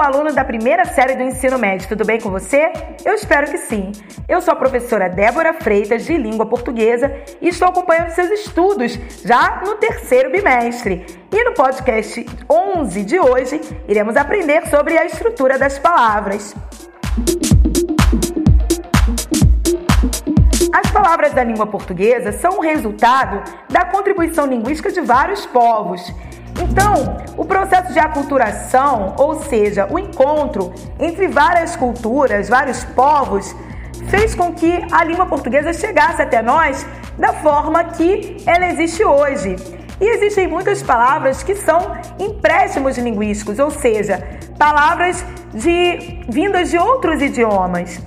o aluno da primeira série do ensino médio, tudo bem com você? Eu espero que sim. Eu sou a professora Débora Freitas, de língua portuguesa, e estou acompanhando seus estudos já no terceiro bimestre. E no podcast 11 de hoje, iremos aprender sobre a estrutura das palavras. As palavras da língua portuguesa são o resultado da contribuição linguística de vários povos. Então, o processo de aculturação, ou seja, o encontro entre várias culturas, vários povos, fez com que a língua portuguesa chegasse até nós da forma que ela existe hoje. E existem muitas palavras que são empréstimos linguísticos, ou seja, palavras de vindas de outros idiomas.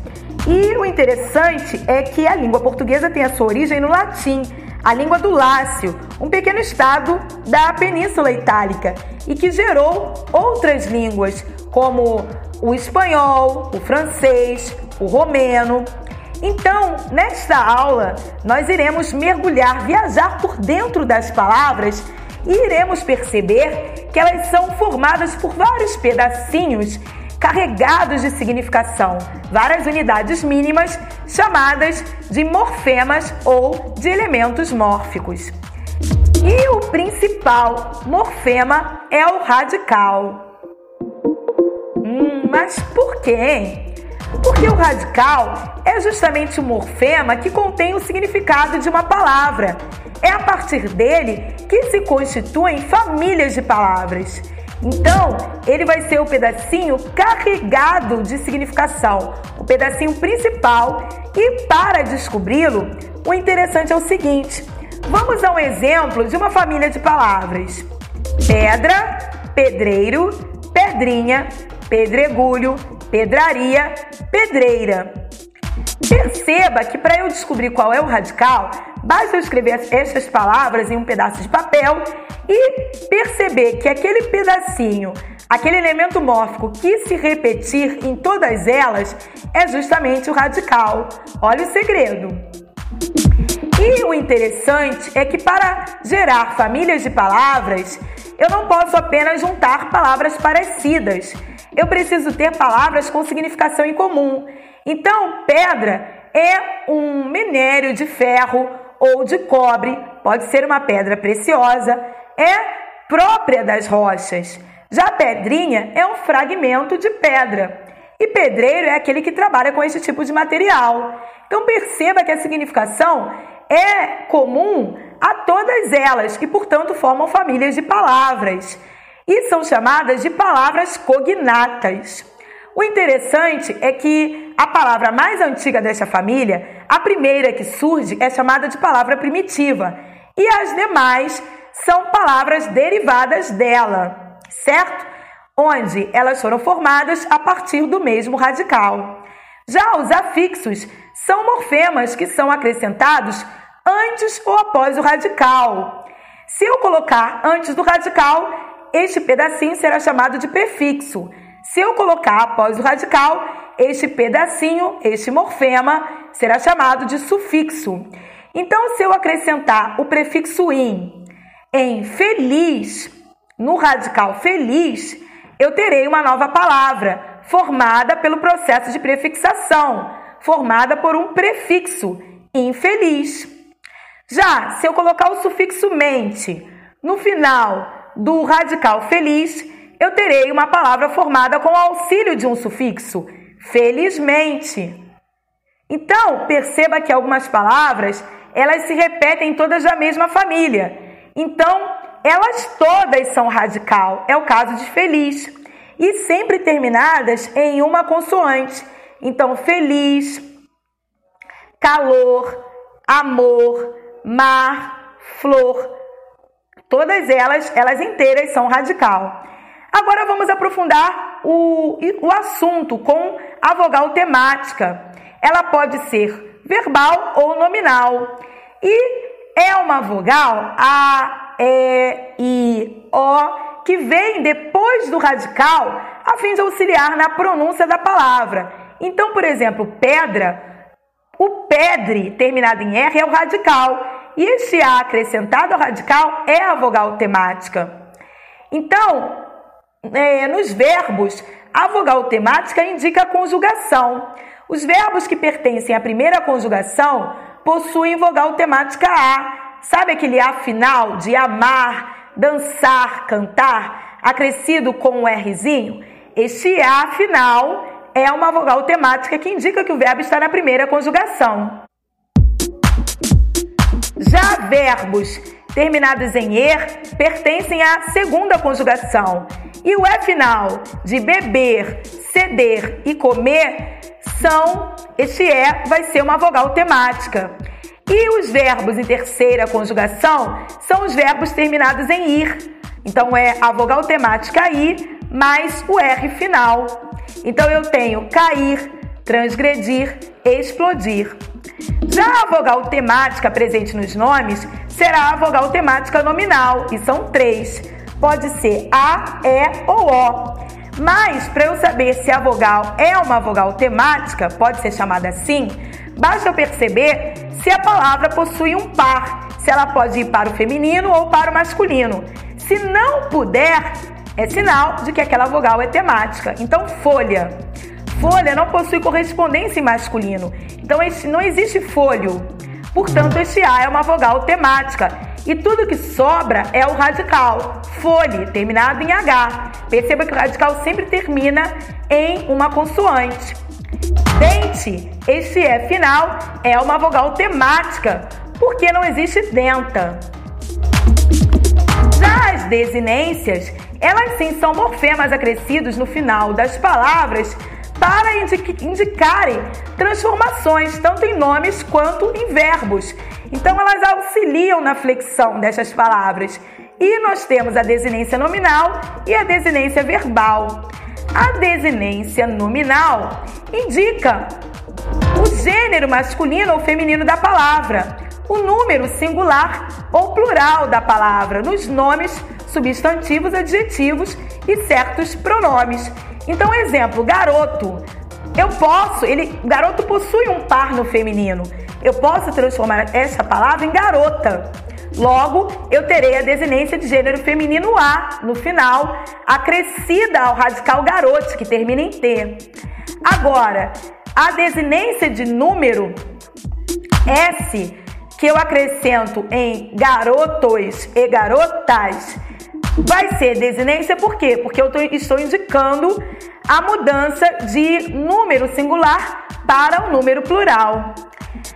E o interessante é que a língua portuguesa tem a sua origem no latim, a língua do Lácio, um pequeno estado da Península Itálica, e que gerou outras línguas, como o espanhol, o francês, o romeno. Então, nesta aula, nós iremos mergulhar, viajar por dentro das palavras e iremos perceber que elas são formadas por vários pedacinhos carregados de significação, várias unidades mínimas chamadas de morfemas ou de elementos mórficos. E o principal morfema é o radical. Hum, mas por quê? Porque o radical é justamente o morfema que contém o significado de uma palavra. É a partir dele que se constituem famílias de palavras. Então, ele vai ser o pedacinho carregado de significação, o pedacinho principal. E para descobri-lo, o interessante é o seguinte: vamos a um exemplo de uma família de palavras: pedra, pedreiro, pedrinha, pedregulho, pedraria, pedreira. Perceba que para eu descobrir qual é o radical, basta escrever essas palavras em um pedaço de papel e perceber que aquele pedacinho, aquele elemento mórfico que se repetir em todas elas é justamente o radical. Olha o segredo. E o interessante é que para gerar famílias de palavras, eu não posso apenas juntar palavras parecidas. Eu preciso ter palavras com significação em comum. Então, pedra é um minério de ferro ou de cobre, pode ser uma pedra preciosa, é própria das rochas. Já pedrinha é um fragmento de pedra. E pedreiro é aquele que trabalha com esse tipo de material. Então perceba que a significação é comum a todas elas e, portanto, formam famílias de palavras. E são chamadas de palavras cognatas. O interessante é que a palavra mais antiga desta família, a primeira que surge, é chamada de palavra primitiva, e as demais são palavras derivadas dela, certo? Onde elas foram formadas a partir do mesmo radical. Já os afixos são morfemas que são acrescentados antes ou após o radical. Se eu colocar antes do radical, este pedacinho será chamado de prefixo. Se eu colocar após o radical, este pedacinho, este morfema, será chamado de sufixo. Então, se eu acrescentar o prefixo in em feliz, no radical feliz, eu terei uma nova palavra, formada pelo processo de prefixação, formada por um prefixo, infeliz. Já se eu colocar o sufixo mente no final do radical feliz, eu terei uma palavra formada com auxílio de um sufixo, felizmente. Então, perceba que algumas palavras, elas se repetem todas da mesma família. Então, elas todas são radical, é o caso de feliz, e sempre terminadas em uma consoante. Então, feliz, calor, amor, mar, flor, todas elas, elas inteiras são radical. Agora vamos aprofundar o, o assunto com a vogal temática. Ela pode ser verbal ou nominal. E é uma vogal A, E, I, O, que vem depois do radical a fim de auxiliar na pronúncia da palavra. Então, por exemplo, pedra, o pedre terminado em R é o radical e este A acrescentado ao radical é a vogal temática. Então, é, nos verbos, A vogal temática indica a conjugação. Os verbos que pertencem à primeira conjugação possuem vogal temática A. Sabe aquele A final de amar, dançar, cantar, acrescido com um Rzinho? Este A final é uma vogal temática que indica que o verbo está na primeira conjugação. Já verbos terminados em er pertencem à segunda conjugação. E o E final de beber, ceder e comer são, este E vai ser uma vogal temática. E os verbos em terceira conjugação são os verbos terminados em ir. Então é a vogal temática I mais o R final. Então eu tenho cair, transgredir, explodir. Já a vogal temática presente nos nomes será a vogal temática nominal, e são três. Pode ser A, E ou O. Mas, para eu saber se a vogal é uma vogal temática, pode ser chamada assim, basta eu perceber se a palavra possui um par, se ela pode ir para o feminino ou para o masculino. Se não puder, é sinal de que aquela vogal é temática. Então, folha. Folha não possui correspondência em masculino. Então, não existe folho. Portanto, este A é uma vogal temática. E tudo que sobra é o radical, folhe, terminado em H. Perceba que o radical sempre termina em uma consoante. Dente, este E final é uma vogal temática, porque não existe denta. Já as desinências elas sim são morfemas acrescidos no final das palavras para indicarem transformações, tanto em nomes quanto em verbos. Então, elas auxiliam na flexão destas palavras. E nós temos a desinência nominal e a desinência verbal. A desinência nominal indica o gênero masculino ou feminino da palavra, o número singular ou plural da palavra nos nomes substantivos, adjetivos e certos pronomes. Então, exemplo, garoto. Eu posso, ele, garoto possui um par no feminino. Eu posso transformar essa palavra em garota. Logo, eu terei a desinência de gênero feminino A no final, acrescida ao radical garote, que termina em T. Agora, a desinência de número S, que eu acrescento em garotos e garotas, Vai ser desinência por quê? Porque eu tô, estou indicando a mudança de número singular para o número plural.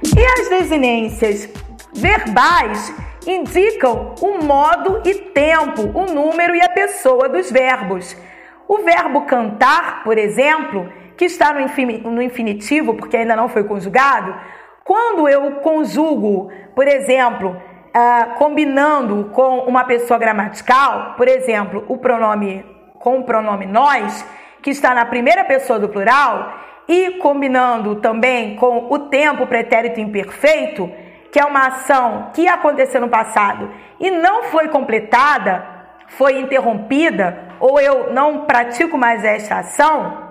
E as desinências verbais indicam o modo e tempo, o número e a pessoa dos verbos. O verbo cantar, por exemplo, que está no infinitivo, porque ainda não foi conjugado, quando eu conjugo, por exemplo, uh, combinando com uma pessoa gramatical, por exemplo, o pronome com o pronome nós, que está na primeira pessoa do plural, e combinando também com o tempo pretérito imperfeito, que é uma ação que aconteceu no passado e não foi completada, foi interrompida, ou eu não pratico mais esta ação,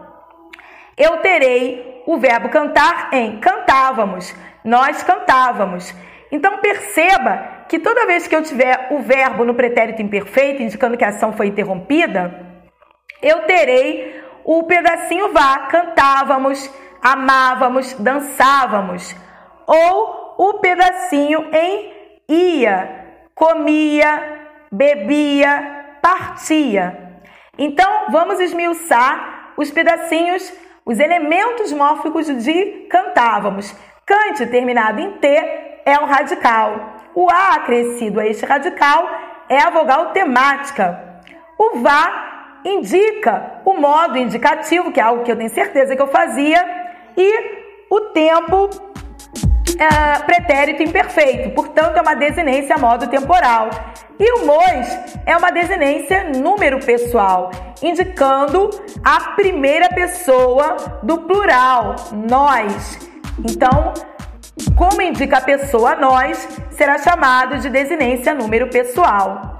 eu terei o verbo cantar em cantávamos, nós cantávamos. Então perceba que toda vez que eu tiver o verbo no pretérito imperfeito, indicando que a ação foi interrompida, eu terei o pedacinho vá, cantávamos, amávamos, dançávamos, ou o pedacinho em ia, comia, bebia, partia. Então, vamos esmiuçar os pedacinhos, os elementos mórficos de cantávamos. Cante terminado em T é um radical. O A acrescido a este radical é a vogal temática. O vá indica o modo indicativo, que é algo que eu tenho certeza que eu fazia, e o tempo é, pretérito imperfeito, portanto é uma desinência modo temporal. E o MOS é uma desinência número pessoal, indicando a primeira pessoa do plural, nós. Então, como indica a pessoa nós, será chamado de desinência número pessoal.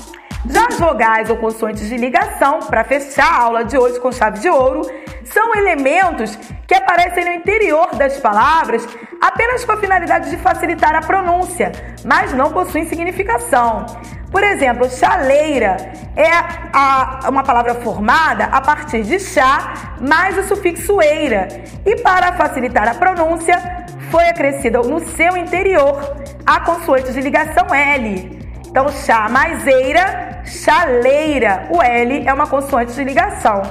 Já as vogais ou consoantes de ligação, para fechar a aula de hoje com chave de ouro, são elementos que aparecem no interior das palavras apenas com a finalidade de facilitar a pronúncia, mas não possuem significação. Por exemplo, chaleira é a, uma palavra formada a partir de chá mais o sufixo eira. E para facilitar a pronúncia, foi acrescida no seu interior a consoante de ligação L. Então, chá mais eira, chaleira. O L é uma consoante de ligação.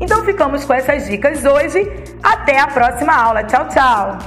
Então, ficamos com essas dicas hoje. Até a próxima aula. Tchau, tchau.